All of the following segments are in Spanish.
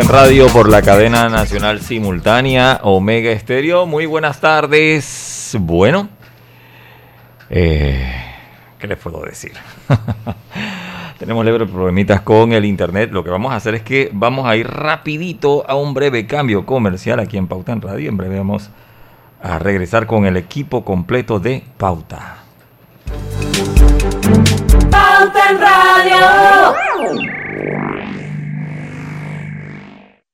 En Radio por la cadena nacional simultánea Omega Estéreo. Muy buenas tardes. Bueno, eh, ¿qué les puedo decir? Tenemos leves problemitas con el internet. Lo que vamos a hacer es que vamos a ir rapidito a un breve cambio comercial aquí en Pauta en Radio. En breve vamos a regresar con el equipo completo de Pauta. Pauta en Radio.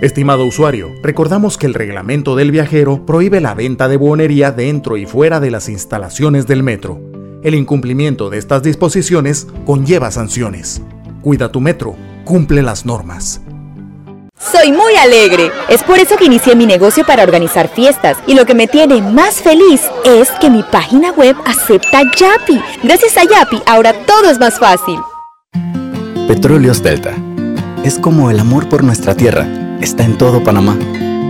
Estimado usuario, recordamos que el reglamento del viajero prohíbe la venta de buonería dentro y fuera de las instalaciones del metro. El incumplimiento de estas disposiciones conlleva sanciones. Cuida tu metro, cumple las normas. Soy muy alegre. Es por eso que inicié mi negocio para organizar fiestas. Y lo que me tiene más feliz es que mi página web acepta Yapi. Gracias a Yapi, ahora todo es más fácil. Petróleos Delta. Es como el amor por nuestra tierra está en todo Panamá.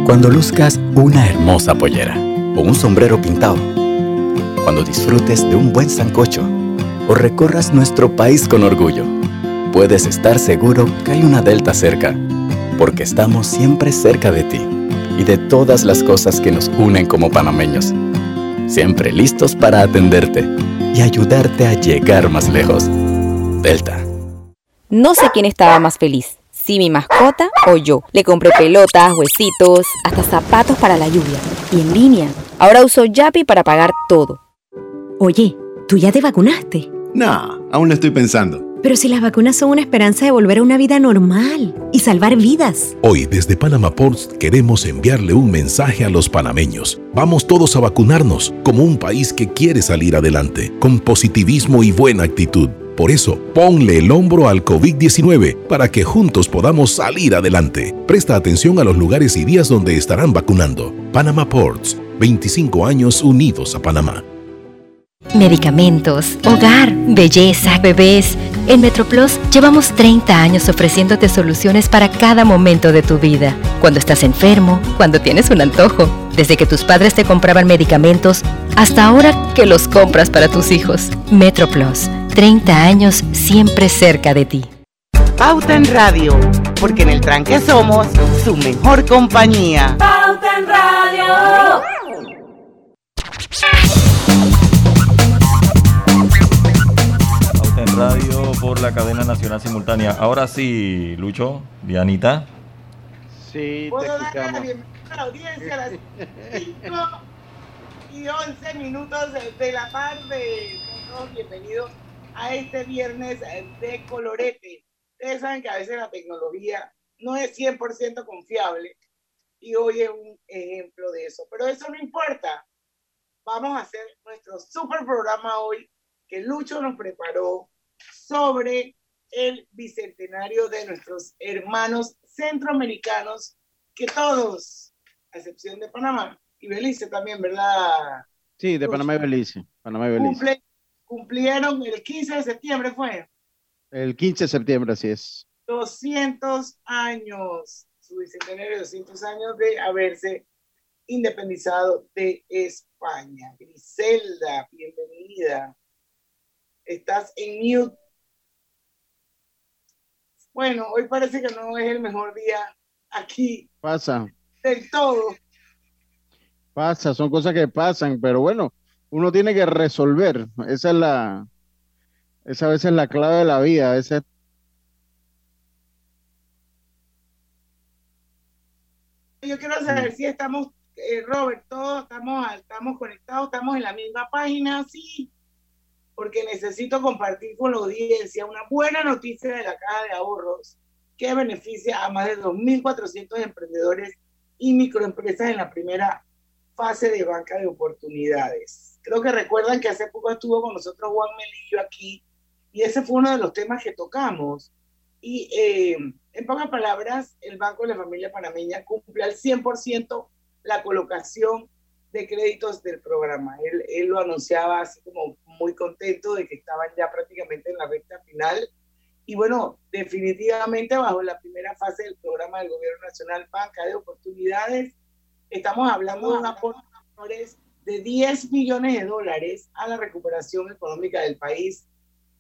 Cuando luzcas una hermosa pollera o un sombrero pintado. Cuando disfrutes de un buen sancocho o recorras nuestro país con orgullo. Puedes estar seguro que hay una Delta cerca, porque estamos siempre cerca de ti y de todas las cosas que nos unen como panameños. Siempre listos para atenderte y ayudarte a llegar más lejos. Delta. No sé quién estaba más feliz si mi mascota o yo. Le compré pelotas, huesitos, hasta zapatos para la lluvia. Y en línea. Ahora uso Yapi para pagar todo. Oye, ¿tú ya te vacunaste? No, aún lo estoy pensando. Pero si las vacunas son una esperanza de volver a una vida normal y salvar vidas. Hoy desde Panama Ports queremos enviarle un mensaje a los panameños. Vamos todos a vacunarnos como un país que quiere salir adelante, con positivismo y buena actitud. Por eso, ponle el hombro al COVID-19 para que juntos podamos salir adelante. Presta atención a los lugares y días donde estarán vacunando. Panama Ports, 25 años unidos a Panamá. Medicamentos, hogar, belleza, bebés. En MetroPlus llevamos 30 años ofreciéndote soluciones para cada momento de tu vida. Cuando estás enfermo, cuando tienes un antojo Desde que tus padres te compraban medicamentos hasta ahora que los compras para tus hijos. MetroPlus, 30 años siempre cerca de ti. Pauta en Radio, porque en el tranque somos su mejor compañía. Pauta en Radio. Pauta en Radio por la cadena nacional simultánea. Ahora sí, Lucho, Dianita. Sí, te escuchamos. a la audiencia a las 5 y 11 minutos de la tarde. Todos bienvenidos a este viernes de colorete. Ustedes saben que a veces la tecnología no es 100% confiable y hoy es un ejemplo de eso. Pero eso no importa. Vamos a hacer nuestro super programa hoy que Lucho nos preparó sobre el bicentenario de nuestros hermanos centroamericanos que todos, a excepción de Panamá y Belice también, ¿verdad? Sí, de Panamá y Belice. Panamá y Belice. Cumple, cumplieron el 15 de septiembre, ¿fue? El 15 de septiembre, así es. 200 años, su bicentenario, 200 años de haberse independizado de España. Griselda, bienvenida. Estás en mute. Bueno, hoy parece que no es el mejor día aquí. Pasa. Del todo. Pasa, son cosas que pasan, pero bueno, uno tiene que resolver. Esa es la, esa a veces es la clave de la vida. A veces Yo quiero saber si estamos, eh, Robert, todos estamos, estamos conectados, estamos en la misma página, sí, porque necesito compartir con la audiencia una buena noticia de la Caja de Ahorros que beneficia a más de 2.400 emprendedores y microempresas en la primera fase de banca de oportunidades. Creo que recuerdan que hace poco estuvo con nosotros Juan Melillo aquí y ese fue uno de los temas que tocamos. Y eh, en pocas palabras, el Banco de la Familia Panameña cumple al 100% la colocación de créditos del programa. Él, él, lo anunciaba así como muy contento de que estaban ya prácticamente en la recta final. Y bueno, definitivamente bajo la primera fase del programa del Gobierno Nacional Banca de Oportunidades, estamos hablando de un aporte de 10 millones de dólares a la recuperación económica del país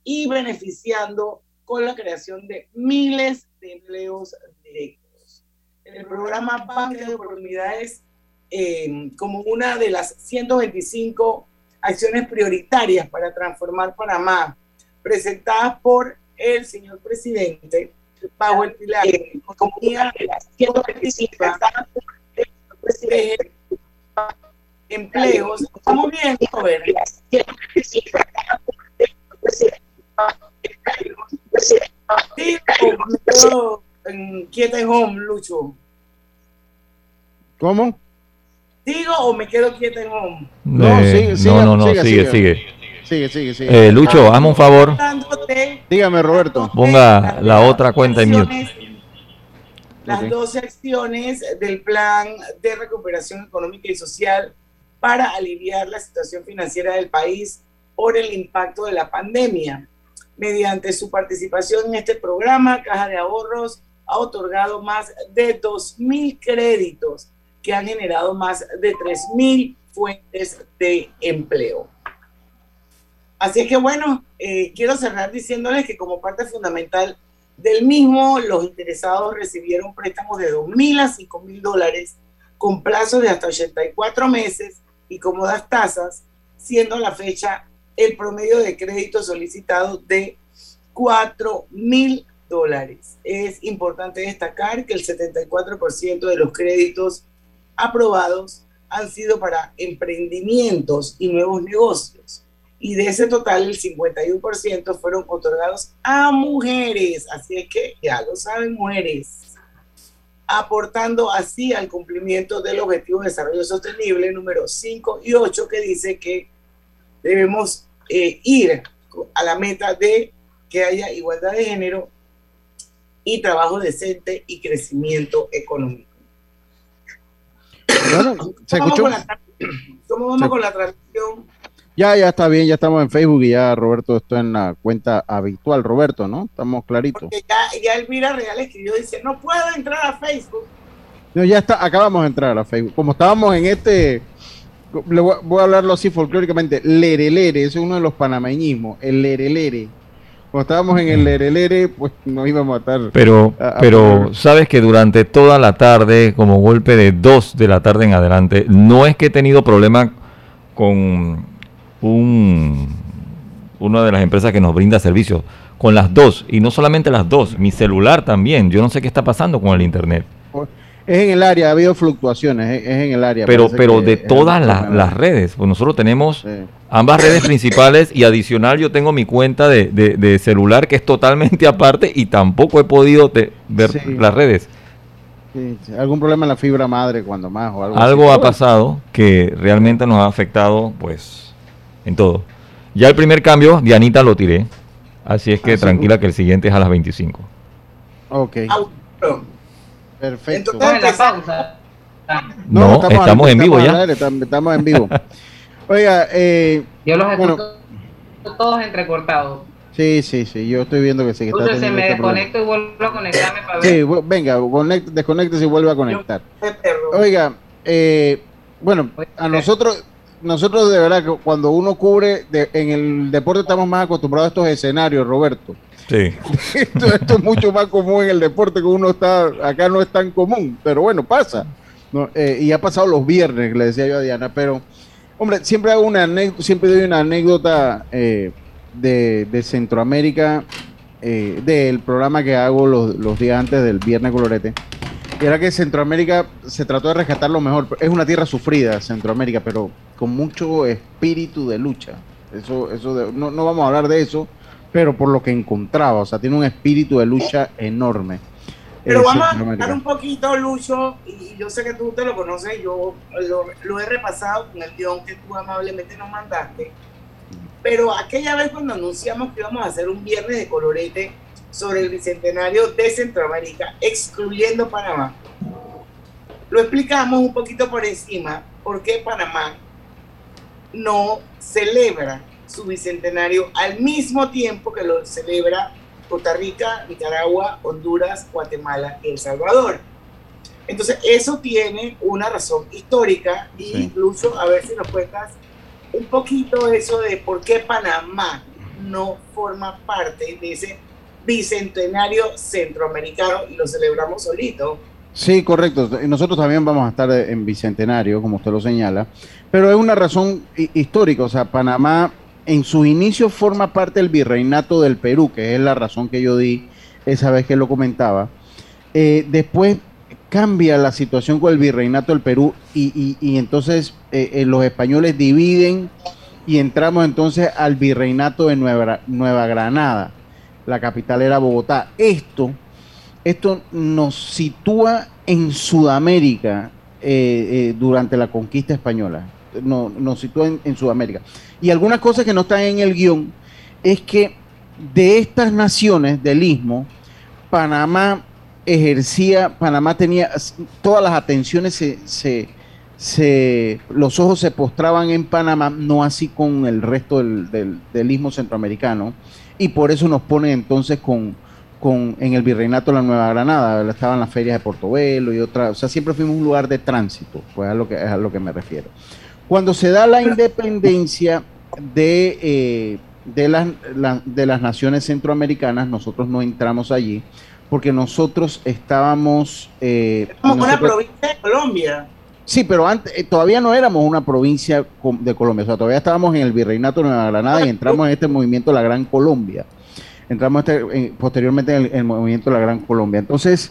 y beneficiando con la creación de miles de empleos directos. El programa Banca de Oportunidades, eh, como una de las 125 acciones prioritarias para transformar Panamá, presentadas por el señor presidente, bajo el pilar de economía 125 de empleos. ¿Cómo bien, joven? Digo, me quieta en home, Lucho. ¿Cómo? ¿Digo o me quedo quieta en home? No, sigue, sigue, no, no, no, sigue, sigue. Sigue, sigue, sigue. sigue. Eh, Lucho, hazme un favor. Dígame, Roberto. Ponga la otra cuenta en mute. Las dos secciones del plan de recuperación económica y social para aliviar la situación financiera del país por el impacto de la pandemia. Mediante su participación en este programa, Caja de Ahorros ha otorgado más de 2.000 créditos que han generado más de 3.000 fuentes de empleo. Así es que bueno, eh, quiero cerrar diciéndoles que como parte fundamental del mismo, los interesados recibieron préstamos de 2.000 a 5.000 dólares con plazos de hasta 84 meses y cómodas tasas, siendo la fecha el promedio de crédito solicitado de 4 mil dólares. Es importante destacar que el 74% de los créditos aprobados han sido para emprendimientos y nuevos negocios. Y de ese total, el 51% fueron otorgados a mujeres. Así es que ya lo saben, mujeres. Aportando así al cumplimiento del Objetivo de Desarrollo Sostenible número 5 y 8, que dice que debemos eh, ir a la meta de que haya igualdad de género y trabajo decente y crecimiento económico. Bueno, escuchó. Vamos la, ¿Cómo vamos con la transmisión? Ya, ya está bien, ya estamos en Facebook y ya Roberto está en la cuenta habitual, Roberto, ¿no? Estamos claritos. Porque ya, ya Elvira Real escribió, dice, no puedo entrar a Facebook No, ya está, acabamos de entrar a Facebook. Como estábamos en este, le voy, voy a hablarlo así folclóricamente, lerelere, ese es uno de los panameñismos, el lerelere. Cuando estábamos en el lerelere, pues nos íbamos a matar. Pero, a- a pero sabes que durante toda la tarde, como golpe de 2 de la tarde en adelante, no es que he tenido problema con un, una de las empresas que nos brinda servicios, con las dos, y no solamente las dos, mi celular también. Yo no sé qué está pasando con el internet. es en el área, ha habido fluctuaciones, es, en el área. Pero, pero de todas las, las redes, pues nosotros tenemos ambas redes principales y adicional yo tengo mi cuenta de, de- de celular que es totalmente aparte y tampoco he podido te- ver Sí. las redes. Sí, algún problema en la fibra madre cuando más o algo. Algo ha pasado que realmente nos ha afectado pues en todo. Ya el primer cambio, Dianita lo tiré. Así es que Ah, sí. tranquila que el siguiente es a las 25. Ok. Perfecto. Entonces, la pausa. No, estamos, en vivo ya. aire, estamos, en vivo. Oiga, eh, Yo los bueno, escucho todos entrecortados. sí, sí, sí, yo estoy viendo que sí que está Entonces se teniendo me este problema. desconecto y vuelvo a conectarme para Sí, ver. bu- venga, conect- desconéctese y vuelve a conectar. Oiga, eh, bueno, a nosotros, nosotros de verdad que cuando uno cubre, de- en el deporte estamos más acostumbrados a estos escenarios, Roberto. Sí. esto, esto es mucho más común en el deporte que uno está, acá no es tan común, pero bueno, pasa. No, eh, y ha pasado los viernes, le decía yo a Diana, pero, hombre, siempre hago una anécdota, siempre doy una anécdota eh, de, de Centroamérica, eh, del programa que hago los, los días antes del Viernes Colorete. Y era que Centroamérica se trató de rescatar lo mejor. Es una tierra sufrida, Centroamérica, pero con mucho espíritu de lucha. Eso, eso de- no, no vamos a hablar de eso, pero por lo que encontraba, o sea, tiene un espíritu de lucha enorme. Pero eh, vamos a hablar un poquito, Lucho, y yo sé que tú te lo conoces, yo lo, lo he repasado con el guion que tú amablemente nos mandaste. Pero aquella vez cuando anunciamos que íbamos a hacer un viernes de colorete sobre el bicentenario de Centroamérica, excluyendo Panamá, lo explicamos un poquito por encima, por qué Panamá no celebra su bicentenario al mismo tiempo que lo celebra Costa Rica, Nicaragua, Honduras, Guatemala y El Salvador. Entonces, eso tiene una razón histórica y Sí. incluso a ver si nos cuentas un poquito eso de por qué Panamá no forma parte de ese bicentenario centroamericano y lo celebramos solito. Sí, correcto. Nosotros también vamos a estar en Bicentenario, como usted lo señala, pero es una razón hi- histórica. O sea, Panamá en sus inicios forma parte del virreinato del Perú, que es la razón que yo di esa vez que lo comentaba. Eh, después cambia la situación con el virreinato del Perú y entonces eh, eh, los españoles dividen y entramos entonces al virreinato de Nueva, Nueva Granada. La capital era Bogotá. Esto esto nos sitúa en Sudamérica eh, eh, durante la conquista española. No, nos sitúa en, Sudamérica. Y algunas cosas que no están en el guion es que de estas naciones del istmo, Panamá ejercía, Panamá tenía todas las atenciones, se, se- los ojos se postraban en Panamá, no así con el resto del, del istmo centroamericano, y por eso nos ponen entonces con, con, en el Virreinato de la Nueva Granada, estaban las ferias de Portobelo y otras, o sea, siempre fuimos un lugar de tránsito, pues a lo que, es a lo que me refiero. Cuando se da la independencia de, eh, de, las, la- de las naciones centroamericanas, nosotros no entramos allí, porque nosotros estábamos... eh, Como una nosotros- provincia de Colombia. Sí, pero antes eh, todavía no éramos una provincia de Colombia, o sea, todavía estábamos en el Virreinato de Nueva Granada y entramos en este movimiento La Gran Colombia. Entramos este, en- posteriormente en el, en el movimiento La Gran Colombia. Entonces,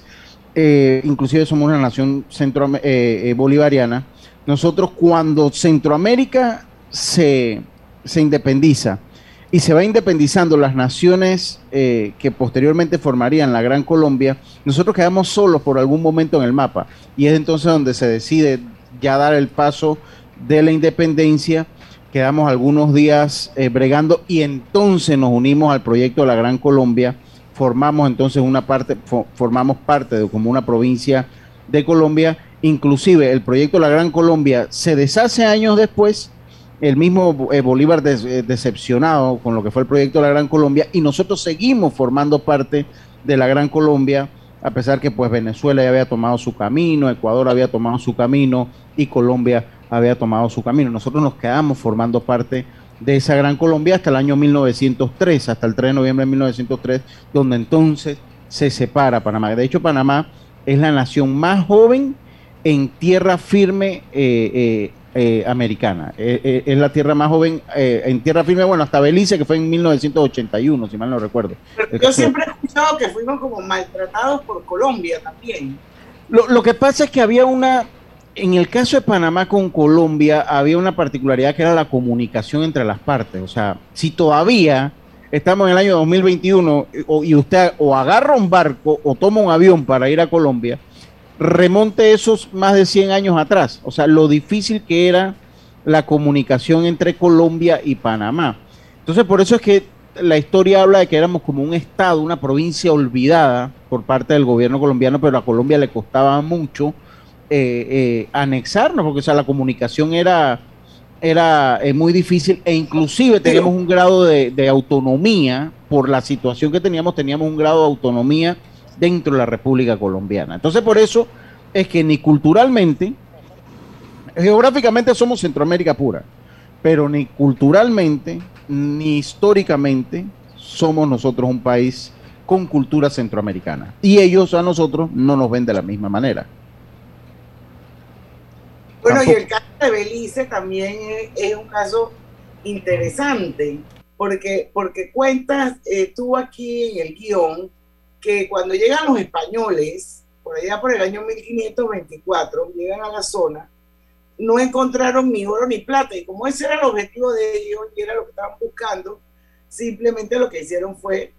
eh, inclusive somos una nación centro, eh, bolivariana. Nosotros cuando Centroamérica se, se independiza y se va independizando las naciones eh, que posteriormente formarían la Gran Colombia, nosotros quedamos solos por algún momento en el mapa. Y es entonces donde se decide ya dar el paso de la independencia. Quedamos algunos días eh, bregando y entonces nos unimos al proyecto de la Gran Colombia. Formamos entonces una parte, fo- formamos parte de como una provincia de Colombia. Inclusive el proyecto de la Gran Colombia se deshace años después el mismo eh, Bolívar eh, decepcionado con lo que fue el proyecto de la Gran Colombia y nosotros seguimos formando parte de la Gran Colombia a pesar que pues Venezuela ya había tomado su camino, Ecuador había tomado su camino y Colombia había tomado su camino. Nosotros nos quedamos formando parte de esa gran Colombia hasta el año 1903, hasta el 3 de noviembre de 1903, donde entonces se separa Panamá. De hecho, Panamá es la nación más joven en tierra firme eh, eh, eh, americana. es la tierra más joven en tierra firme, bueno, hasta Belice, que fue en 1981, si mal no recuerdo. yo siempre he escuchado que fuimos como maltratados por Colombia también. Lo, lo que pasa es que había una, en el caso de Panamá con Colombia, había una particularidad que era la comunicación entre las partes. O sea, si todavía estamos en el año 2021 y usted o agarra un barco o toma un avión para ir a Colombia, remonte esos más de 100 años atrás. O sea, lo difícil que era la comunicación entre Colombia y Panamá. Entonces, por eso es que la historia habla de que éramos como un estado, una provincia olvidada por parte del gobierno colombiano, pero a Colombia le costaba mucho eh, eh, anexarnos, porque o sea, la comunicación era, era eh, muy difícil e inclusive teníamos un grado de, de, autonomía, por la situación que teníamos, teníamos un grado de autonomía dentro de la República Colombiana. Entonces por eso es que ni culturalmente, geográficamente somos Centroamérica pura, pero ni culturalmente ni históricamente somos nosotros un país con cultura centroamericana. Y ellos a nosotros no nos ven de la misma manera. Bueno, y el caso de Belice también es, un caso interesante, porque, porque cuentas eh, tú aquí en el guion que cuando llegan los españoles, por allá por el año 1524, llegan a la zona, no encontraron ni oro ni plata, y como ese era el objetivo de ellos y era lo que estaban buscando, simplemente lo que hicieron fue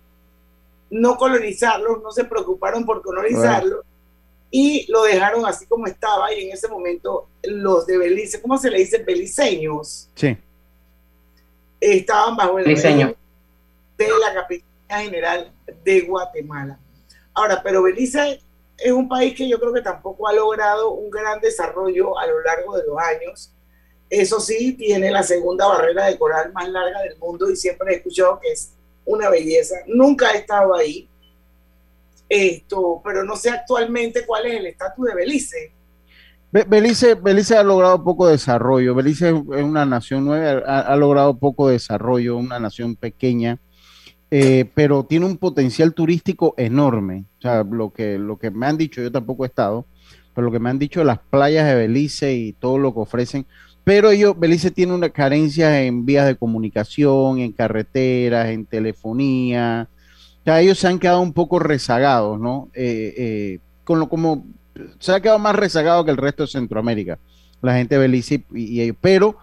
no colonizarlos, no se preocuparon por colonizarlos, y lo dejaron así como estaba y en ese momento los de Belice, ¿cómo se le dice? Beliceños. Sí. Estaban bajo el Beliceño. de la capital general de Guatemala. Ahora, pero Belice es un país que yo creo que tampoco ha logrado un gran desarrollo a lo largo de los años. Eso sí, tiene la segunda barrera de coral más larga del mundo y siempre he escuchado que es una belleza. Nunca he estado ahí, esto, pero no sé actualmente cuál es el estatus de Belice. Belice, Belice ha logrado poco desarrollo. Belice es una nación nueva, ha, logrado poco desarrollo, una nación pequeña, eh, pero tiene un potencial turístico enorme. O sea, lo que, lo que me han dicho, yo tampoco he estado, pero lo que me han dicho las playas de Belice y todo lo que ofrecen. Pero ellos, Belice tiene una carencia en vías de comunicación, en carreteras, en telefonía, ellos se han quedado un poco rezagados, ¿no? Eh, eh, con lo como se ha quedado más rezagado que el resto de Centroamérica, la gente de Belice y, ellos. Pero,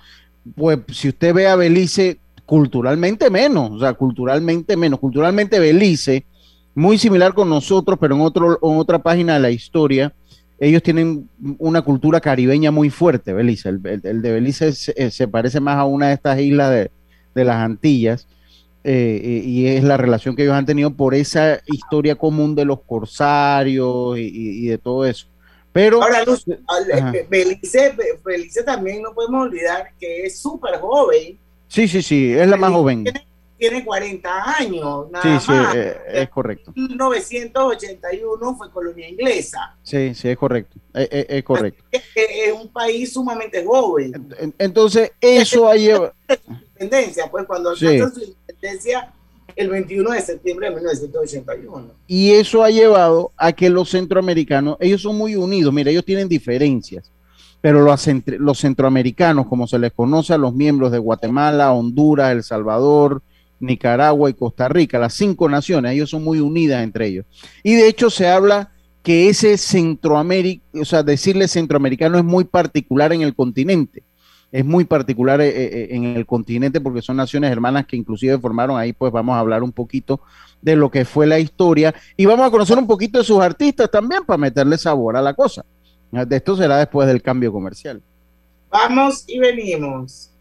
pues, si usted ve a Belice, culturalmente menos, o sea, culturalmente menos. Culturalmente Belice, muy similar con nosotros, pero en, otro, en otra página de la historia, ellos tienen una cultura caribeña muy fuerte, Belice. El, de Belice se, parece más a una de estas islas de, de las Antillas eh, eh, y es la relación que ellos han tenido por esa historia común de los corsarios y, de todo eso. Pero ahora Luz, Belice, Belice, también no podemos olvidar que es súper joven. Sí, sí, sí, es la más joven. Tiene, 40 años, nada sí, sí, eh, es correcto. 1981 fue colonia inglesa. Sí, sí, es correcto, es, correcto. Es, un país sumamente joven. Entonces, eso ha llevado... Independencia, pues cuando alcanzan su el 21 de septiembre de 1981. Y eso ha llevado a que los centroamericanos, ellos son muy unidos, mira, ellos tienen diferencias, pero los, centroamericanos, como se les conoce a los miembros de Guatemala, Honduras, El Salvador, Nicaragua y Costa Rica, las cinco naciones, ellos son muy unidas entre ellos. Y de hecho se habla que ese Centroamérica, o sea, decirle centroamericano es muy particular en el continente es muy particular eh, eh, en el continente porque son naciones hermanas que inclusive formaron ahí, pues vamos a hablar un poquito de lo que fue la historia y vamos a conocer un poquito de sus artistas también para meterle sabor a la cosa. De esto será después del cambio comercial. Vamos y venimos.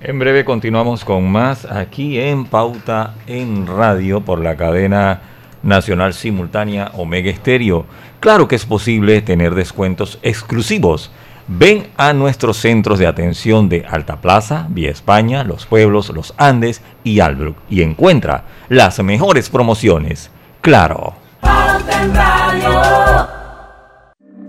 En breve continuamos con más aquí en Pauta en Radio por la cadena nacional simultánea Omega Estéreo. Claro que es posible tener descuentos exclusivos Ven a nuestros centros de atención de Alta Plaza, Vía España, Los Pueblos, Los Andes y Albrook y encuentra las mejores promociones. Claro. Pauta en Radio.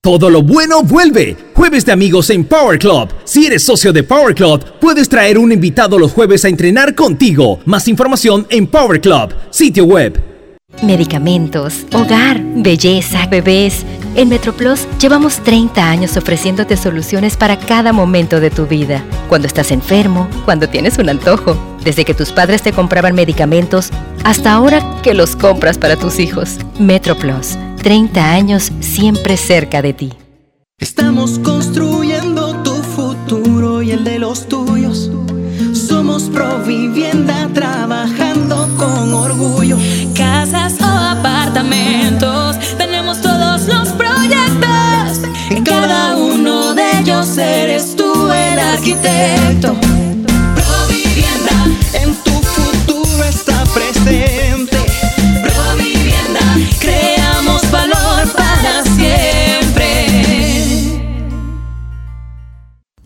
Todo lo bueno vuelve. Jueves de amigos en Power Club. Si eres socio de Power Club, puedes traer un invitado los jueves a entrenar contigo. Más información en Power Club, sitio web. Medicamentos, hogar, belleza, bebés. En MetroPlus llevamos 30 años ofreciéndote soluciones para cada momento de tu vida. Cuando estás enfermo, cuando tienes un antojo, desde que tus padres te compraban medicamentos hasta ahora que los compras para tus hijos. MetroPlus, 30 años siempre cerca de ti. Estamos construyendo tu futuro y el de los tuyos. Somos Provivienda trabajando con orgullo. Casas o apartamentos, tenemos todos los proyectos. En cada uno de ellos eres tú el arquitecto.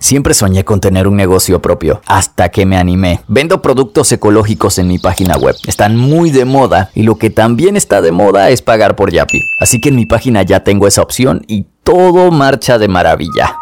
Siempre soñé con tener un negocio propio, hasta que me animé. Vendo productos ecológicos en mi página web. Están muy de moda y lo que también está de moda es pagar por Yapi. Así que en mi página ya tengo esa opción y todo marcha de maravilla.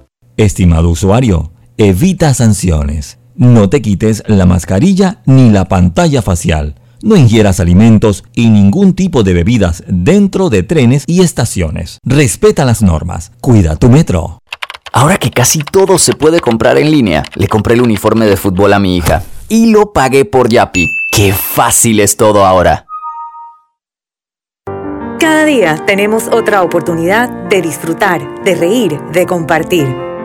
Estimado usuario, evita sanciones. No te quites la mascarilla ni la pantalla facial. No ingieras alimentos y ningún tipo de bebidas dentro de trenes y estaciones. Respeta las normas. Cuida tu metro. Ahora que casi todo se puede comprar en línea, le compré el uniforme de fútbol a mi hija y lo pagué por Yapi. ¡Qué fácil es todo ahora! Cada día tenemos otra oportunidad de disfrutar, de reír, de compartir.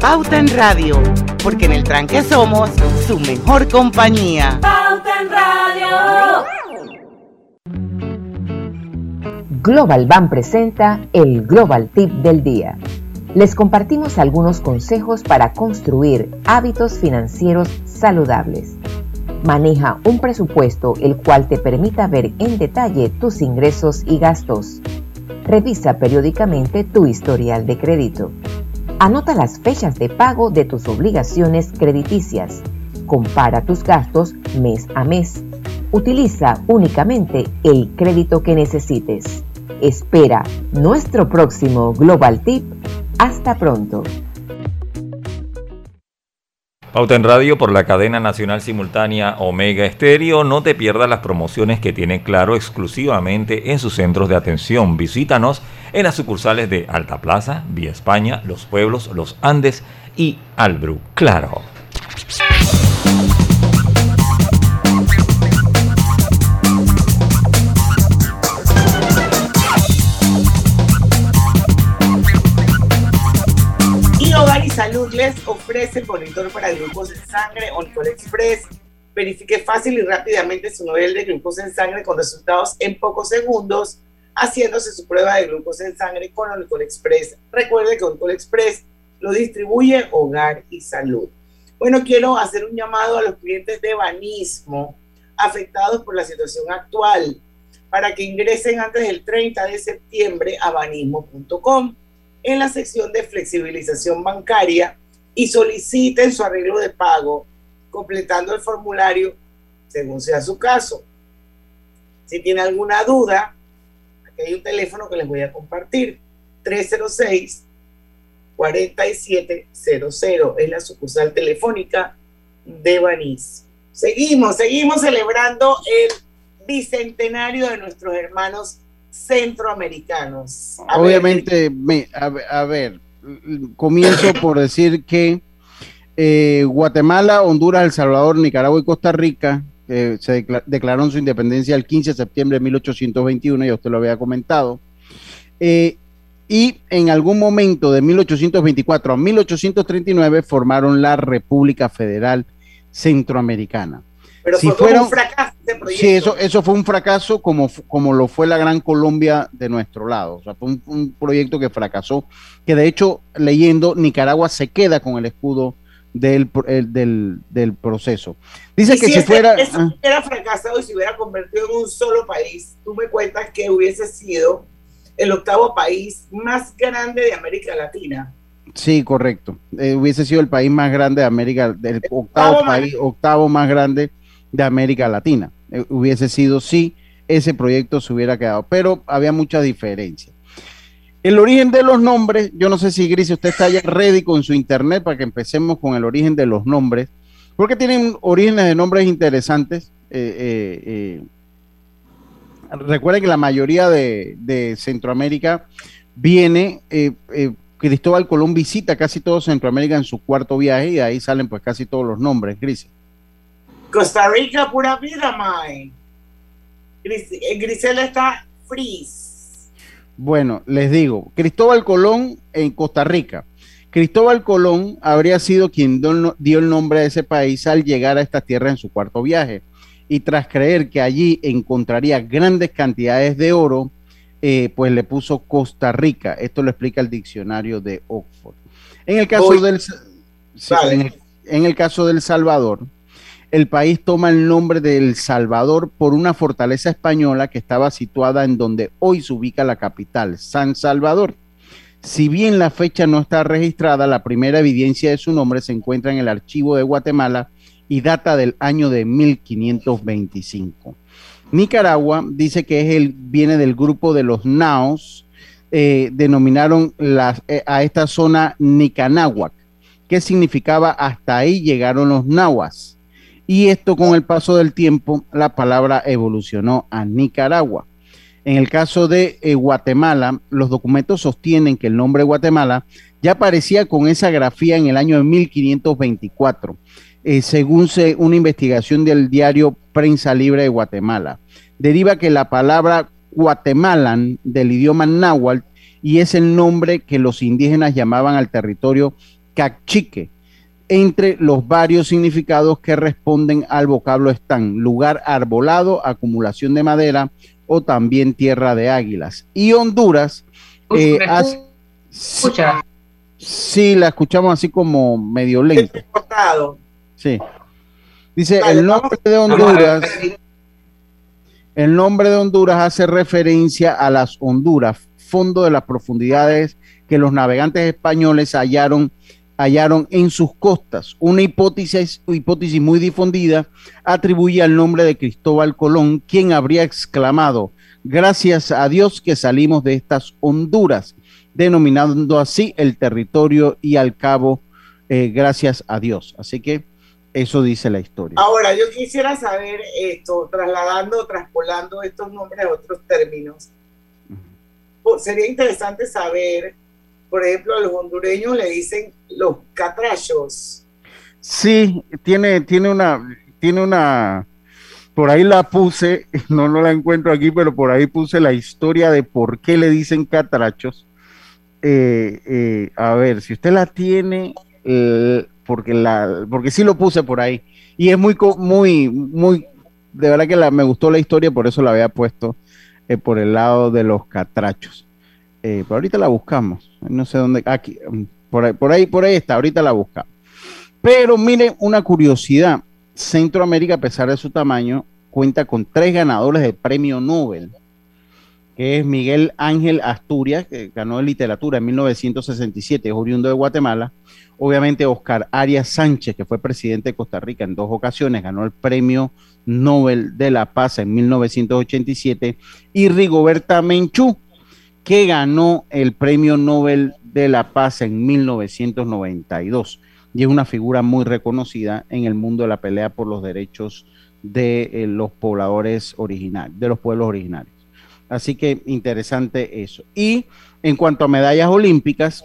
Pauta en Radio, porque en el tranque somos su mejor compañía. Pauta en Radio. Global Bank presenta el Global Tip del Día. Les compartimos algunos consejos para construir hábitos financieros saludables. Maneja un presupuesto el cual te permita ver en detalle tus ingresos y gastos. Revisa periódicamente tu historial de crédito. Anota las fechas de pago de tus obligaciones crediticias. Compara tus gastos mes a mes. Utiliza únicamente el crédito que necesites. Espera nuestro próximo Global Tip. Hasta pronto. Pauta en Radio por la cadena nacional simultánea Omega Estéreo. No te pierdas las promociones que tiene Claro exclusivamente en sus centros de atención. Visítanos en las sucursales de Alta Plaza, Vía España, Los Pueblos, Los Andes y Albru. Claro. Les ofrece el monitor para glucosa en sangre Onicol Express. Verifique fácil y rápidamente su nivel de glucosa en sangre con resultados en pocos segundos, haciéndose su prueba de glucosa en sangre con Onicol Express. Recuerde que Onicol Express lo distribuye Hogar y Salud. Bueno, quiero hacer un llamado a los clientes de Banismo afectados por la situación actual para que ingresen antes del 30 de septiembre a banismo.com en la sección de flexibilización bancaria y soliciten su arreglo de pago completando el formulario según sea su caso. Si tiene alguna duda, aquí hay un teléfono que les voy a compartir. 306 4700 es la sucursal telefónica de Banis. Seguimos, seguimos celebrando el bicentenario de nuestros hermanos centroamericanos. Obviamente, a, ver, comienzo por decir que eh, Guatemala, Honduras, El Salvador, Nicaragua y Costa Rica eh, se declararon su independencia el 15 de septiembre de 1821, ya usted lo había comentado. Eh, y en algún momento de 1824 a 1839 formaron la República Federal Centroamericana. Pero si fue fueron, un fracaso proyecto. Sí, eso, eso fue un fracaso como, como lo fue la Gran Colombia de nuestro lado. O sea, fue un, un proyecto que fracasó, que de hecho, leyendo, Nicaragua se queda con el escudo del, el, del, del, proceso. Dice y que si, si fuera... eso ah, hubiera fracasado y se hubiera convertido en un solo país, tú me cuentas que hubiese sido el octavo país más grande de América Latina. Sí, correcto. Eh, hubiese sido el país más grande de América, del octavo, octavo país, octavo más grande de América Latina. Eh, hubiese sido si ese proyecto se hubiera quedado, pero había mucha diferencia. El origen de los nombres, yo no sé si Gris, usted está ya ready con su internet para que empecemos con el origen de los nombres, porque tienen orígenes de nombres interesantes. Eh, eh, eh. Recuerden que la mayoría de, de Centroamérica viene, eh, Cristóbal Colón visita casi todo Centroamérica en su cuarto viaje y ahí salen pues casi todos los nombres, Gris. Costa Rica, pura vida, Mae. Gris, Grisela está freeze. Bueno, les digo, Cristóbal Colón en Costa Rica. Cristóbal Colón habría sido quien dio el nombre a ese país al llegar a esta tierra en su cuarto viaje. Y tras creer que allí encontraría grandes cantidades de oro, eh, pues le puso Costa Rica. Esto lo explica el diccionario de Oxford. En el caso, del, sí, en el, en el caso del Salvador, el país toma el nombre de El Salvador por una fortaleza española que estaba situada en donde hoy se ubica la capital, San Salvador. Si bien la fecha no está registrada, la primera evidencia de su nombre se encuentra en el archivo de Guatemala y data del año de 1525. Nicaragua dice que es el, viene del grupo de los Naos, eh, denominaron eh, a esta zona Nicanáhuac, que significaba hasta ahí llegaron los nahuas y esto con el paso del tiempo la palabra evolucionó a Nicaragua. En el caso de eh, Guatemala, los documentos sostienen que el nombre Guatemala ya aparecía con esa grafía en el año de 1524, eh, según se, una investigación del diario Prensa Libre de Guatemala. Deriva que la palabra Guatemalan del idioma náhuatl y es el nombre que los indígenas llamaban al territorio cachique, entre los varios significados que responden al vocablo están lugar arbolado, acumulación de madera o también tierra de águilas. Y Honduras, eh, hace, sí, sí, la escuchamos así como medio lento. Sí. Dice, vale, el nombre de Honduras, el nombre de Honduras hace referencia a las Honduras, fondo de las profundidades que los navegantes españoles hallaron hallaron en sus costas. Una hipótesis, hipótesis muy difundida atribuye al nombre de Cristóbal Colón, quien habría exclamado, gracias a Dios que salimos de estas Honduras, denominando así el territorio y al cabo, eh, gracias a Dios. Así que eso dice la historia. Ahora, yo quisiera saber esto, trasladando, traspolando estos nombres a otros términos. Sería interesante saber por ejemplo, a los hondureños le dicen los catrachos. Sí, tiene, tiene una, tiene una, por ahí la puse, no, no la encuentro aquí, pero por ahí puse la historia de por qué le dicen catrachos. Eh, eh, a ver, si usted la tiene, el- porque la, porque sí lo puse por ahí. Y es muy, muy, muy, de verdad que la- me gustó la historia, por eso la había puesto eh, por el lado de los catrachos. Eh, pero ahorita la buscamos. No sé dónde, aquí, mm, por ahí, por ahí, por ahí está, ahorita la buscamos. Pero miren, una curiosidad. Centroamérica, a pesar de su tamaño, cuenta con tres ganadores de premio Nobel, que es Miguel Ángel Asturias, que ganó en literatura en 1967, es oriundo de Guatemala. Obviamente Oscar Arias Sánchez, que fue presidente de Costa Rica en dos ocasiones, ganó el premio Nobel de la Paz en 1987. Y Rigoberta Menchú, que ganó el premio Nobel de la Paz en 1992 y es una figura muy reconocida en el mundo de la pelea por los derechos de eh, los pobladores originarios, de los pueblos originarios. Así que interesante eso. Y en cuanto a medallas olímpicas,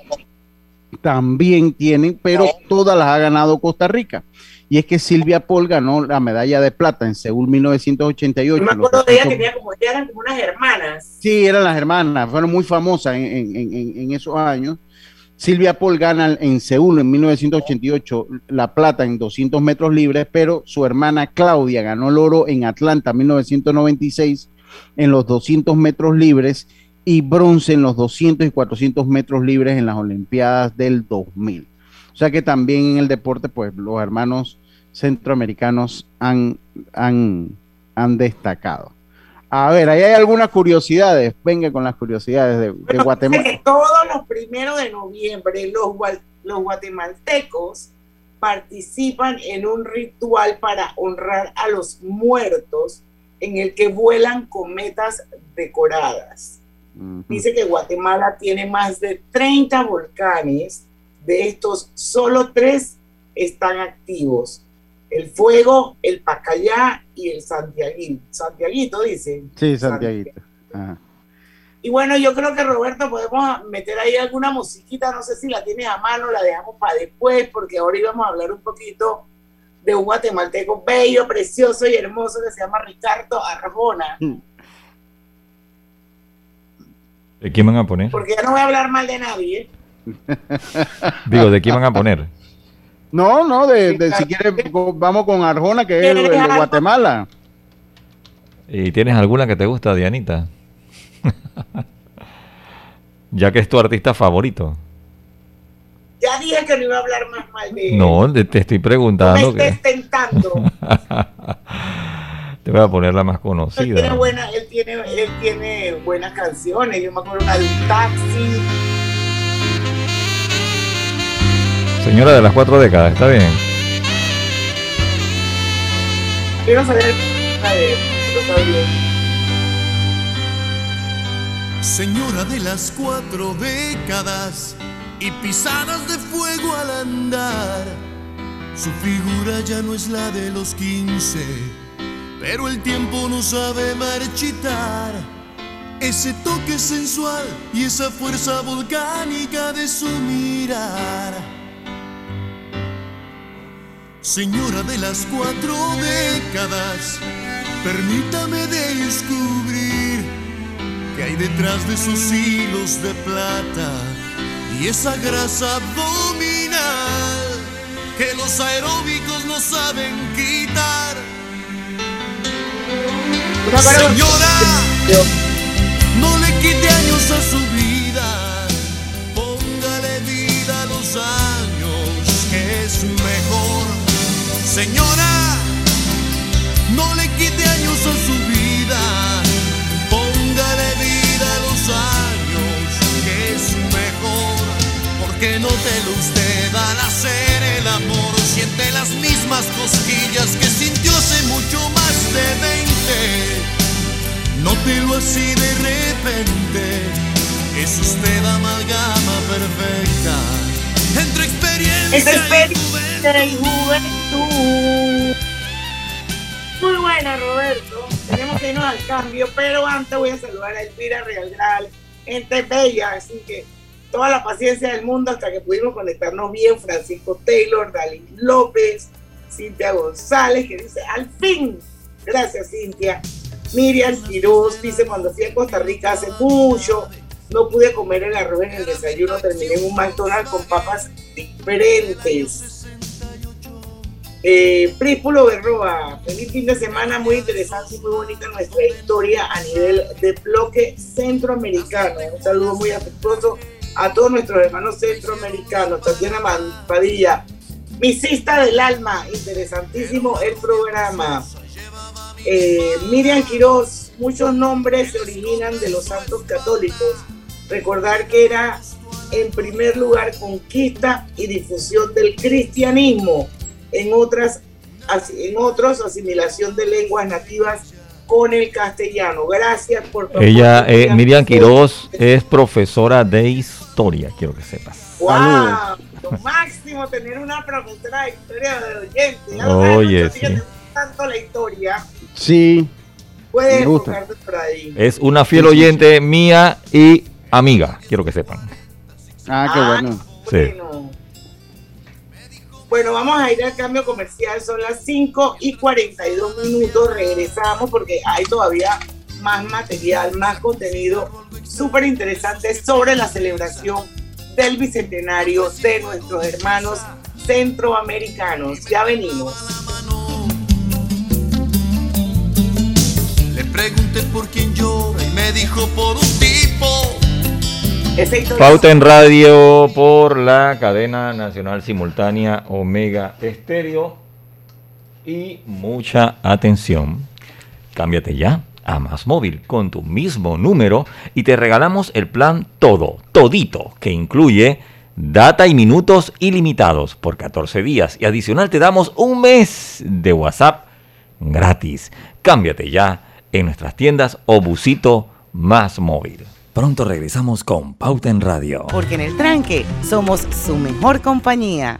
también tienen, pero todas las ha ganado Costa Rica. Y es que Silvia Paul ganó la medalla de plata en Seúl 1988. Yo me acuerdo de ella 200 que tenía como, eran como unas hermanas. Sí, eran las hermanas, fueron muy famosas en, en- en- en- en esos años. Silvia Paul gana en Seúl en 1988 la plata en 200 metros libres, pero su hermana Claudia ganó el oro en Atlanta en 1996 en los 200 metros libres y bronce en los 200 y 400 metros libres en las Olimpiadas del 2000. O sea que también en el deporte, pues los hermanos centroamericanos han, han, han destacado. A ver, ahí hay algunas curiosidades. Venga con las curiosidades de, Guatemala. que todos los primeros de noviembre los guatemaltecos participan en un ritual para honrar a los muertos en el que vuelan cometas decoradas. Dice que Guatemala tiene más de 30 volcanes, de estos solo tres están activos. El Fuego, el Pacayá y el Santiaguito. Santiaguito dice. Sí, Santiaguito. Ajá. Y bueno, yo creo que Roberto podemos meter ahí alguna musiquita, no sé si la tienes a mano, la dejamos para después, porque ahora íbamos a hablar un poquito de un guatemalteco bello, precioso y hermoso que se llama Ricardo Arjona. ¿De quién van a poner? Porque ya no voy a hablar mal de nadie. ¿eh? Digo, ¿de quién van a poner? No, no, de, de- si quieres, vamos con Arjona, que es de Guatemala. ¿Y tienes alguna que te gusta, Dianita? ya que es tu artista favorito. Ya dije que no iba a hablar más mal de él. No, te te estoy No me preguntando. estés Que... tentando. te voy a poner la más Él tiene, conocida. buena, él, tiene, él tiene buenas canciones. Yo me acuerdo una de un taxi. Señora de las cuatro décadas, ¿está bien? Quiero saber. Señora de las cuatro décadas y pisadas de fuego al andar. Su figura ya no es la de los quince, pero el tiempo no sabe marchitar. Ese toque sensual y esa fuerza volcánica de su mirar. Señora de las cuatro décadas, permítame descubrir que hay detrás de esos hilos de plata y esa grasa abdominal que los aeróbicos no saben quitar. Señora, no le quite años a su vida, póngale vida a los años Señora, no le quite años a su vida, póngale vida a los años que es mejor. Porque no te lo usted al hacer el amor, siente las mismas cosquillas que sintió hace mucho más de 20. Nótelo así de repente, es usted amalgama perfecta entre experiencia, y experiencia y juventud. Muy buena, Roberto. Tenemos que irnos al cambio, pero antes voy a saludar a Elvira Real gente bella, así que toda la paciencia del mundo hasta que pudimos conectarnos bien. Francisco Taylor, Dalí López, Cintia González, que dice, al fin, gracias Cintia. Miriam Quiroz dice, cuando fui a Costa Rica hace mucho, no pude comer el arroz en el desayuno, terminé en un McDonald's con papas diferentes. Eh, Príspulo Berroa, feliz fin de semana, muy interesante y muy bonita nuestra historia a nivel de bloque centroamericano. Un saludo muy afectuoso a todos nuestros hermanos centroamericanos. Tatiana Padilla, misista del alma, interesantísimo el programa. Eh, Miriam Quiroz, muchos nombres se originan de los santos católicos. Recordar que era en primer lugar conquista y difusión del cristianismo, en otras en otros asimilación de lenguas nativas con el castellano. Gracias por Ella, eh, Miriam Quiroz, es profesora de historia, quiero que sepas. ¡Wow! Lo máximo tener una profesora de historia de oyente. Oye, sí. tanto la historia. Sí. Puedes por ahí. Es una fiel oyente mía y amiga, quiero que sepan. Ah, qué bueno. Sí. Bueno, vamos a ir al cambio comercial, son las 5 y 42 minutos, regresamos porque hay todavía más material, más contenido súper interesante sobre la celebración del bicentenario de nuestros hermanos centroamericanos. Ya venimos. Le pregunté por quién llora y me dijo por un tipo Pauta en radio por la cadena nacional simultánea Omega Estéreo. Y mucha atención. Cámbiate ya a Más Móvil con tu mismo número y te regalamos el plan Todo, Todito, que incluye data y minutos ilimitados por 14 días. Y adicional te damos un mes de WhatsApp gratis. Cámbiate ya en nuestras tiendas o busito Más Móvil. Pronto regresamos con Pauta en Radio. Porque en el tranque somos su mejor compañía.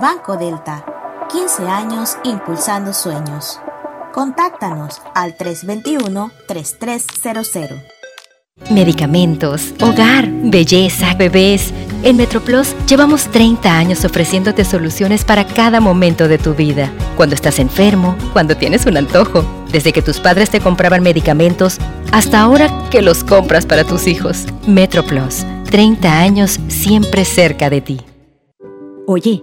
Banco Delta, 15 años impulsando sueños. Contáctanos al 321-3300. Medicamentos, hogar, belleza, bebés. En MetroPlus llevamos 30 años ofreciéndote soluciones para cada momento de tu vida. Cuando estás enfermo, cuando tienes un antojo, desde que tus padres te compraban medicamentos hasta ahora que los compras para tus hijos. MetroPlus, 30 años siempre cerca de ti. Oye,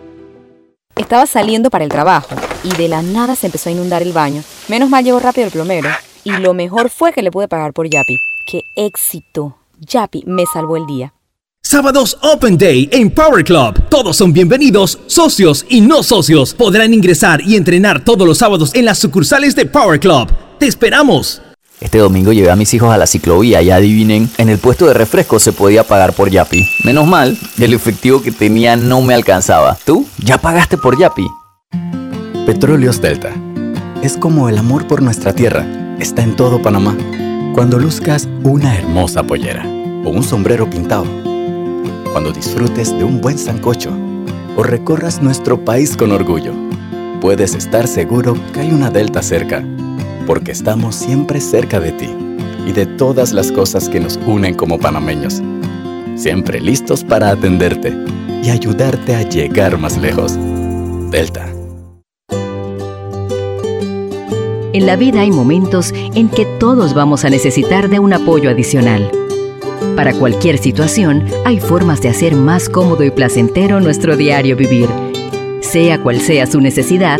Estaba saliendo para el trabajo y de la nada se empezó a inundar el baño. Menos mal llegó rápido el plomero. Y lo mejor fue que le pude pagar por Yapi. ¡Qué éxito! Yapi me salvó el día. Sábados Open Day en Power Club. Todos son bienvenidos, socios y no socios. Podrán ingresar y entrenar todos los sábados en las sucursales de Power Club. ¡Te esperamos! Este domingo llevé a mis hijos a la ciclovía y adivinen, en el puesto de refresco se podía pagar por Yapi. Menos mal, el efectivo que tenía no me alcanzaba. ¿Tú? ¿Ya pagaste por Yapi? Petróleos Delta. Es como el amor por nuestra tierra. Está en todo Panamá. Cuando luzcas una hermosa pollera o un sombrero pintado. Cuando disfrutes de un buen sancocho o recorras nuestro país con orgullo. Puedes estar seguro que hay una Delta cerca porque estamos siempre cerca de ti y de todas las cosas que nos unen como panameños. Siempre listos para atenderte y ayudarte a llegar más lejos. Delta. En la vida hay momentos en que todos vamos a necesitar de un apoyo adicional. Para cualquier situación, hay formas de hacer más cómodo y placentero nuestro diario vivir. Sea cual sea su necesidad,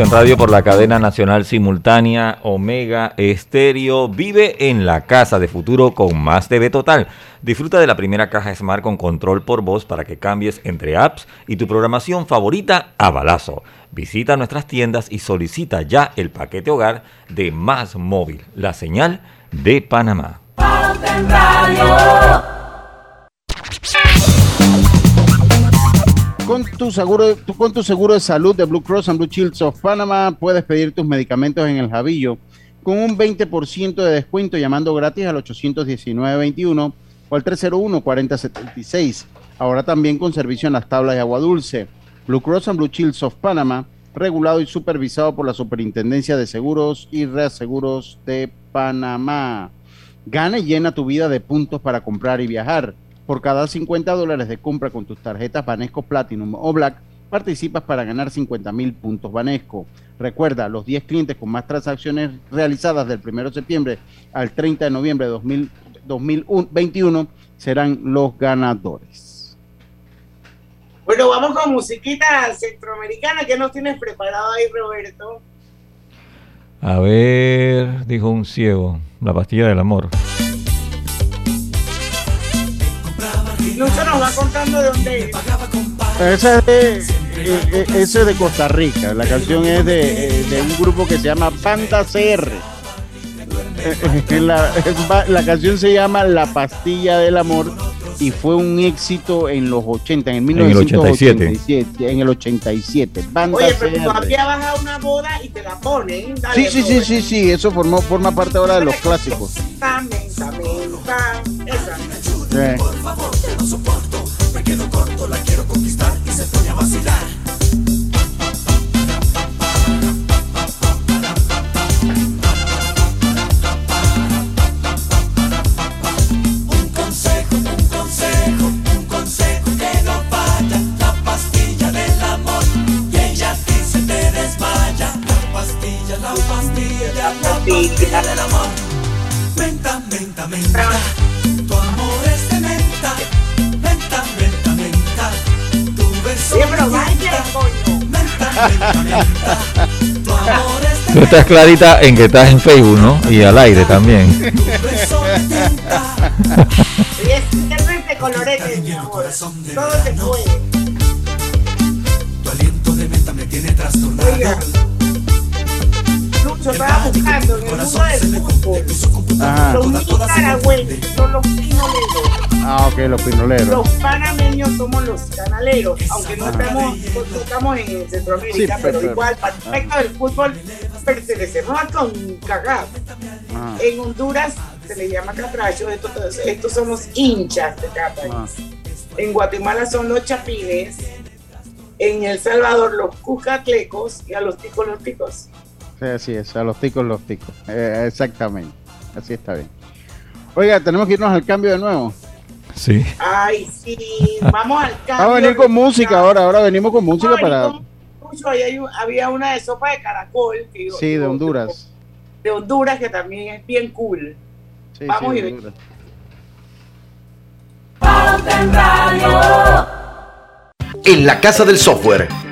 En Radio por la cadena nacional simultánea Omega Estéreo. Vive en la casa de futuro con más TV Total. Disfruta de la primera caja Smart con control por voz para que cambies entre apps y tu programación favorita a balazo. Visita nuestras tiendas y solicita ya el paquete hogar de Más Móvil, la señal de Panamá. Con tu, seguro, con tu seguro de salud de Blue Cross and Blue Shields of Panama puedes pedir tus medicamentos en el Javillo con un 20% de descuento llamando gratis al 819-21 o al 301-4076. Ahora también con servicio en las tablas de agua dulce. Blue Cross and Blue Shields of Panama, regulado y supervisado por la Superintendencia de Seguros y Reaseguros de Panamá. Gana y llena tu vida de puntos para comprar y viajar. Por cada 50 dólares de compra con tus tarjetas Banesco Platinum o Black, participas para ganar 50 mil puntos Banesco. Recuerda, los 10 clientes con más transacciones realizadas del 1 de septiembre al 30 de noviembre de 2021 serán los ganadores. Bueno, vamos con musiquita centroamericana. ¿Qué nos tienes preparado ahí, Roberto? A ver, dijo un ciego, la pastilla del amor. Lucho nos va contando de dónde es. Ese es de, Costa Rica. La canción es de, un grupo que se llama Panda CR. La, la, canción se llama La Pastilla del Amor y fue un éxito en los 80, en 1987. En el 87. Banda Oye, pero CR. todavía vas a una boda y te la ponen. sí, sí, sí, sí, sí, eso formó, forma parte ahora de los clásicos. Por favor, te lo soporto. Me quedo corto, la quiero conquistar y se pone a vacilar. Un consejo, un consejo, un consejo que no falla. La pastilla del amor y ella dice Tú estás clarita en que estás en Facebook, ¿no? Y al aire también. Y es de colorete, mi amor. Todo se puede. Tu aliento de menta me tiene trastornado. Lucho estaba buscando en el mundo del fútbol. Los nicaragüenses son los pinoleros. Ah, ok, los pinoleros. Los panameños somos los canaleros, aunque no estamos, no estamos en Centroamérica, pero, igual, para respecto del fútbol, pertenecemos a CONCACAF. Ah. En Honduras se le llama catracho, estos, estos somos hinchas de cada país. Ah. En Guatemala son los chapines, en El Salvador los cucatlecos y a los ticos los ticos. Sí, así es, a los ticos los ticos, eh, exactamente, así está bien. Oiga, tenemos que irnos al cambio de nuevo. Sí. Ay, sí, vamos al cambio. Vamos a venir con música ahora, ahora venimos con música para... había una de sopa de caracol. sí, de Honduras. De Honduras, que también es bien cool. vamos y venimos. En la Casa del Software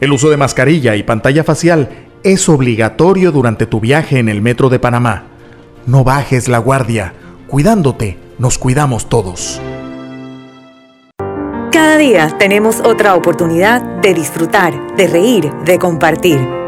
El uso de mascarilla y pantalla facial es obligatorio durante tu viaje en el metro de Panamá. No bajes la guardia. Cuidándote, nos cuidamos todos. Cada día tenemos otra oportunidad de disfrutar, de reír, de compartir.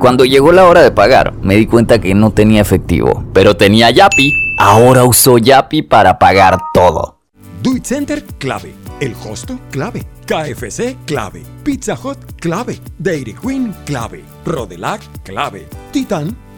Cuando llegó la hora de pagar, me di cuenta que no tenía efectivo, pero tenía Yapi. Ahora uso Yapi para pagar todo. Do It Center, clave. El Hosto, clave. KFC, clave. Pizza Hut, clave. Dairy Queen, clave. Rodelac, clave. Titan,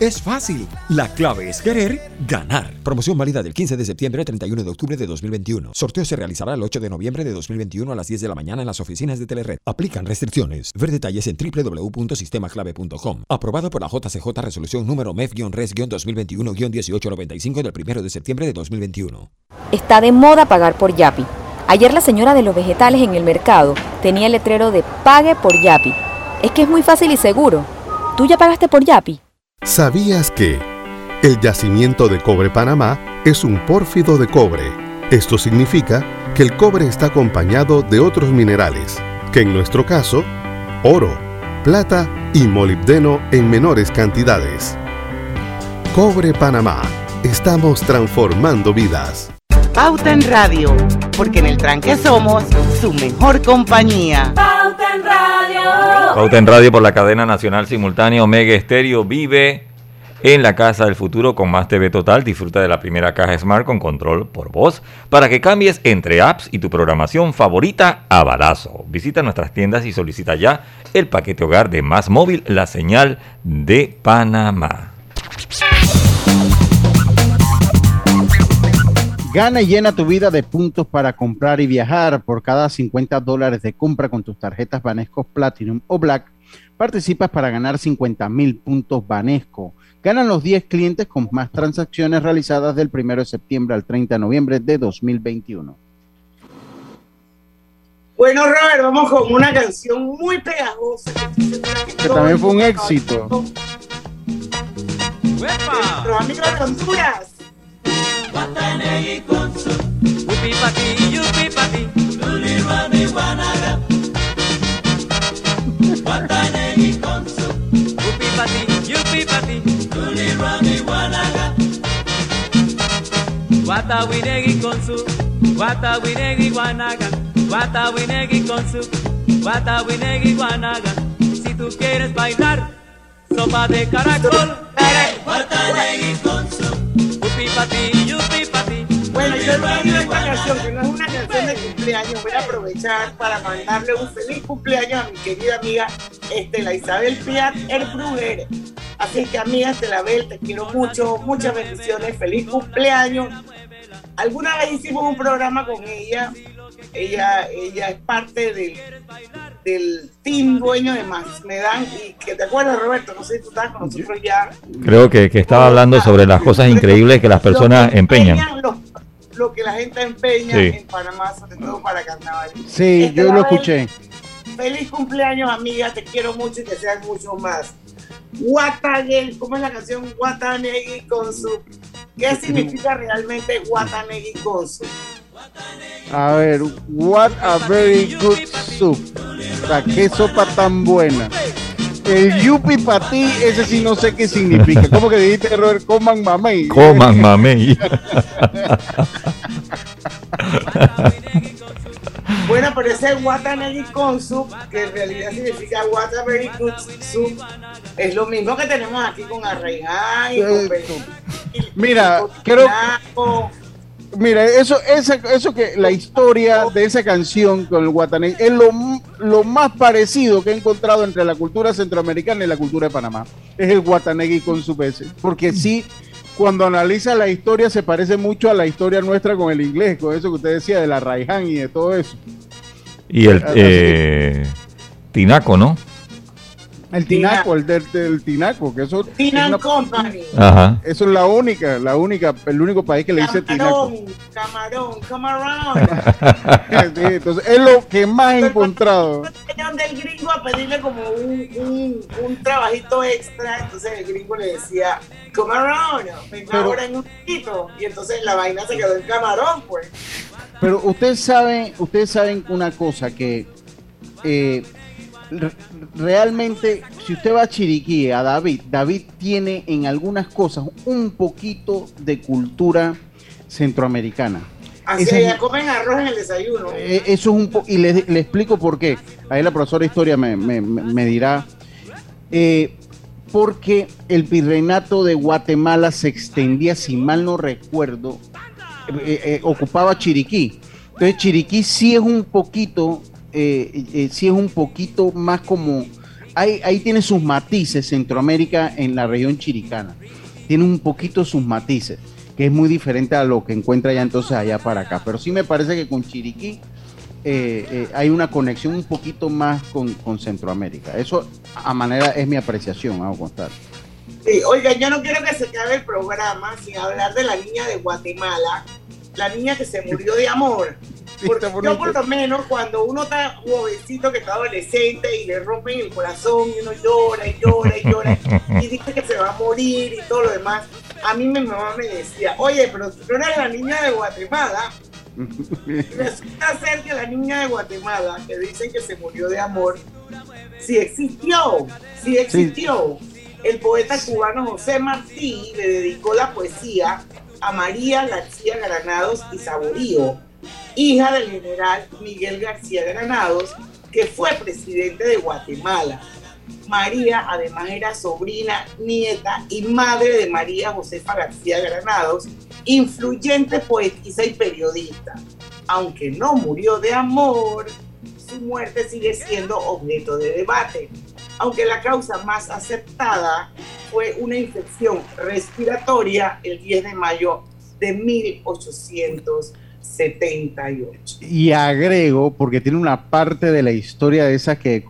Es fácil. La clave es querer ganar. Promoción válida del 15 de septiembre al 31 de octubre de 2021. Sorteo se realizará el 8 de noviembre de 2021 a las 10 de la mañana en las oficinas de Telered. Aplican restricciones. Ver detalles en www.sistemaclave.com. Aprobado por la JCJ Resolución número MEF-RES-2021-1895 del 1 de septiembre de 2021. Está de moda pagar por Yapi. Ayer la señora de los vegetales en el mercado tenía el letrero de Pague por Yapi. Es que es muy fácil y seguro. ¿Tú ya pagaste por Yapi? ¿Sabías que el yacimiento de cobre Panamá es un pórfido de cobre? Esto significa que el cobre está acompañado de otros minerales, que en nuestro caso, oro, plata y molibdeno en menores cantidades. Cobre Panamá. Estamos transformando vidas. Pauta en Radio, porque en el tranque somos su mejor compañía. Pauta en Radio. Por la cadena nacional simultánea Omega Estéreo vive en la casa del futuro con más TV Total. Disfruta de la primera caja Smart con control por voz para que cambies entre apps y tu programación favorita a balazo. Visita nuestras tiendas y solicita ya el paquete hogar de Más Móvil, la señal de Panamá. Gana y llena tu vida de puntos para comprar y viajar. Por cada 50 dólares de compra con tus tarjetas Banesco Platinum o Black, participas para ganar 50 mil puntos Banesco. Ganan los 10 clientes con más transacciones realizadas del 1 de septiembre al 30 de noviembre de 2021. Bueno, Robert, vamos con una canción muy pegajosa. Que también fue un éxito. Nuestros amigos de Honduras. batan egikon zu Upi pati, upi pati Luli ruami guanaga Batan egikon Upi pati, upi pati Luli ruami guanaga Wata winegi konzu Wata winegi guanaga Wata winegi Si tu quieres bailar Sopa de caracol Wata winegi konzu Yupi. Bueno, yo no he esta canción, que no es una canción de cumpleaños. Voy a aprovechar para mandarle un feliz cumpleaños a mi querida amiga Estela Isabel Piat Erbruger. Así que, amiga Estelabel, te quiero mucho, muchas bendiciones, feliz cumpleaños. Alguna vez hicimos un programa con ella. Ella, ella es parte del, del team dueño de Más Me Dan. Y que te acuerdas, Roberto, no sé si tú estabas con nosotros ya. Creo que, que estaba hablando sobre las cosas increíbles que las personas empeñan. Lo, lo que la gente empeña Sí. en Panamá, sobre todo para carnaval. Sí, yo lo Estelabel, escuché. Feliz cumpleaños, amiga. Te quiero mucho y que sean mucho más. Watanegi, ¿cómo es la canción? Watanegi Konsu. ¿Qué significa realmente Watanegi Konsu? A ver, what a very good soup. O sea, qué sopa tan buena. El yupi para ti, ese sí no sé qué significa. ¿Cómo que dijiste, Robert? Coman mamey. Coman mamey. Bueno, pero ese Watanegi con soup, que en realidad significa Waterberry good soup, es lo mismo que tenemos aquí con arraigán y con Mira, creo. Mira, eso, esa, eso que la historia de esa canción con el Guatanegui es lo, lo, más parecido que he encontrado entre la cultura centroamericana y la cultura de Panamá. Es el Guatanegui con su peces. Porque sí, cuando analiza la historia se parece mucho a la historia nuestra con el inglés, con eso que usted decía de la Raiján y de todo eso. Y el eh, Tinaco, ¿no? El tinaco, el del, tinaco, que eso Tinan Company. Ajá. Eso es la única, la única, el único país que le dice tinaco. Camarón, camarón. sí, entonces es lo que más he encontrado. del gringo a pedirle como un, un, un, trabajito extra, entonces el gringo le decía, camarón, venga ahora en un poquito, y entonces la vaina se quedó en camarón, pues. Pero ustedes saben, ustedes saben una cosa que eh, realmente, si usted va a Chiriquí, a David, David tiene en algunas cosas un poquito de cultura centroamericana. Así ya comen arroz en el desayuno. Eh, eso es un poco, y le, explico por qué. Ahí la profesora de historia me, dirá. Eh, porque el virreinato de Guatemala se extendía, si mal no recuerdo, eh, ocupaba Chiriquí. Entonces Chiriquí sí es un poquito eh, eh, sí es un poquito más como, ahí, ahí tiene sus matices Centroamérica en la región chiricana, tiene un poquito sus matices, que es muy diferente a lo que encuentra ya entonces allá para acá, pero sí me parece que con Chiriquí eh, hay una conexión un poquito más con, Centroamérica, eso a manera es mi apreciación, vamos a contar. Sí, oiga, yo no quiero que se acabe el programa sin hablar de la niña de Guatemala, la niña que se murió de amor. Porque yo por lo menos cuando uno está jovencito que está adolescente y le rompen el corazón y uno llora y llora y llora y dice que se va a morir y todo lo demás, a mí mi mamá me decía, oye, pero tú eres la niña de Guatemala. Resulta ser que la niña de Guatemala, que dicen que se murió de amor, sí existió, sí existió. El poeta cubano José Martí le dedicó la poesía a María García Granados y Saborío, hija del general Miguel García Granados, que fue presidente de Guatemala. María además era sobrina, nieta y madre de María Josefa García Granados, influyente poetisa y periodista. Aunque no murió de amor, su muerte sigue siendo objeto de debate, aunque la causa más aceptada fue una infección respiratoria el 10 de mayo de 1800. 78. Y agrego, porque tiene una parte de la historia de esa que,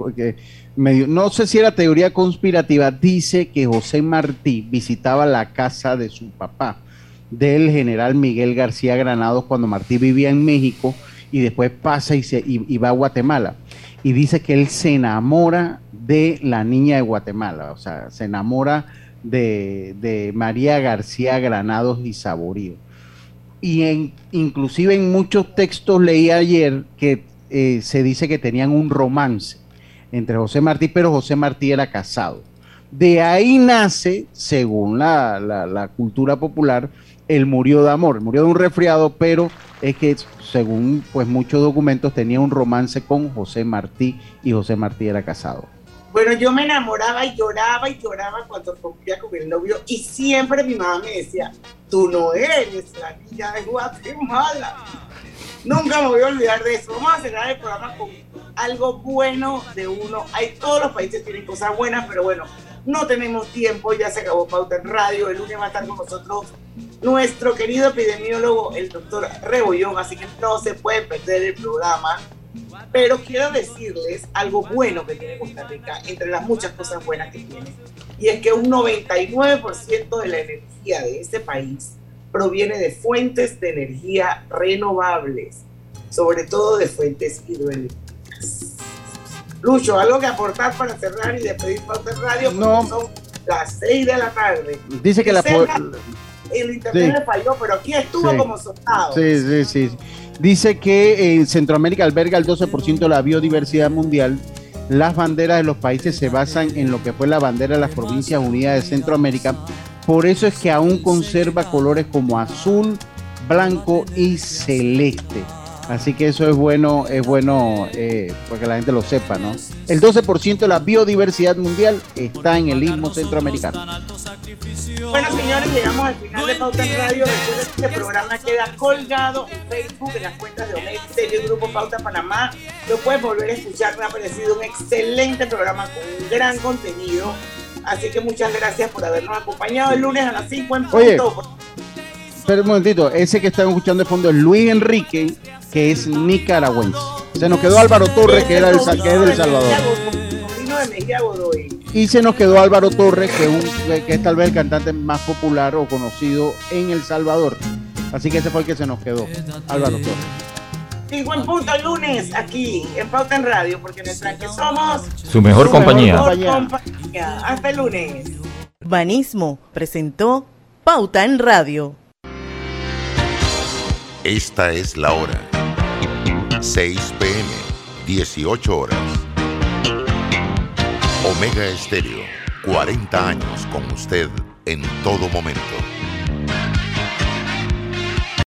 medio, no sé si era teoría conspirativa, dice que José Martí visitaba la casa de su papá, del general Miguel García Granados, cuando Martí vivía en México y después pasa y, se, y va a Guatemala. Y dice que él se enamora de la niña de Guatemala, o sea, se enamora de, de María García Granados y Saborío y en, inclusive en muchos textos leí ayer que eh, se dice que tenían un romance entre José Martí, pero José Martí era casado. De ahí nace, según la, cultura popular, el murió de amor, murió de un resfriado, pero es que según pues muchos documentos tenía un romance con José Martí y José Martí era casado. Bueno, yo me enamoraba y lloraba y lloraba cuando rompía con el novio y siempre mi mamá me decía, tú no eres la niña de Guatemala. Nunca me voy a olvidar de eso. Vamos a cerrar el programa con algo bueno de uno. Hay, todos los países tienen cosas buenas, pero bueno, no tenemos tiempo, ya se acabó Pauta en Radio. El lunes va a estar con nosotros nuestro querido epidemiólogo, el doctor Rebollón, así que no se puede perder el programa. Pero quiero decirles algo bueno que tiene Costa Rica, entre las muchas cosas buenas que tiene, y es que un 99% de la energía de este país proviene de fuentes de energía renovables, sobre todo de fuentes hidroeléctricas. Lucho, ¿algo que aportar para cerrar y despedir Pauta Radio? No. Son las 6 de la tarde. Dice que la... El internet le falló, pero aquí estuvo como soldado. Sí, sí, sí. Dice que en Centroamérica alberga el 12% de la biodiversidad mundial las banderas de los países se basan en lo que fue la bandera de las Provincias Unidas de Centroamérica. Por eso es que aún conserva colores como azul, blanco y celeste. Así que eso es bueno, es bueno eh, porque la gente lo sepa, ¿no? El 12% de la biodiversidad mundial está en el istmo centroamericano. Bueno, señores, llegamos al final de Pauta en Radio. Recuerden que este programa queda colgado en Facebook, en las cuentas de Omega Stereo Grupo Pauta Panamá. Lo puedes volver a escuchar. Me ha parecido un excelente programa con un gran contenido. Así que muchas gracias por habernos acompañado el lunes a las 5 en punto. Oye, espera un momentito. Ese que están escuchando de fondo es Luis Enrique, que es nicaragüense. Se nos quedó Álvaro Torres, que era el que es del Salvador. Sobrino de Mejía Godoy. Y se nos quedó Álvaro Torres, que, un- que es tal vez el cantante más popular o conocido en El Salvador. Así que ese fue el que se nos quedó, Álvaro Torres. 5 en punto el lunes aquí en Pauta en Radio, porque en el tranque somos Su mejor compañía. mejor compañía. Hasta el lunes. Banismo presentó Pauta en Radio. Esta es la hora. 6 pm, 18 horas. Omega Estéreo, 40 años con usted en todo momento.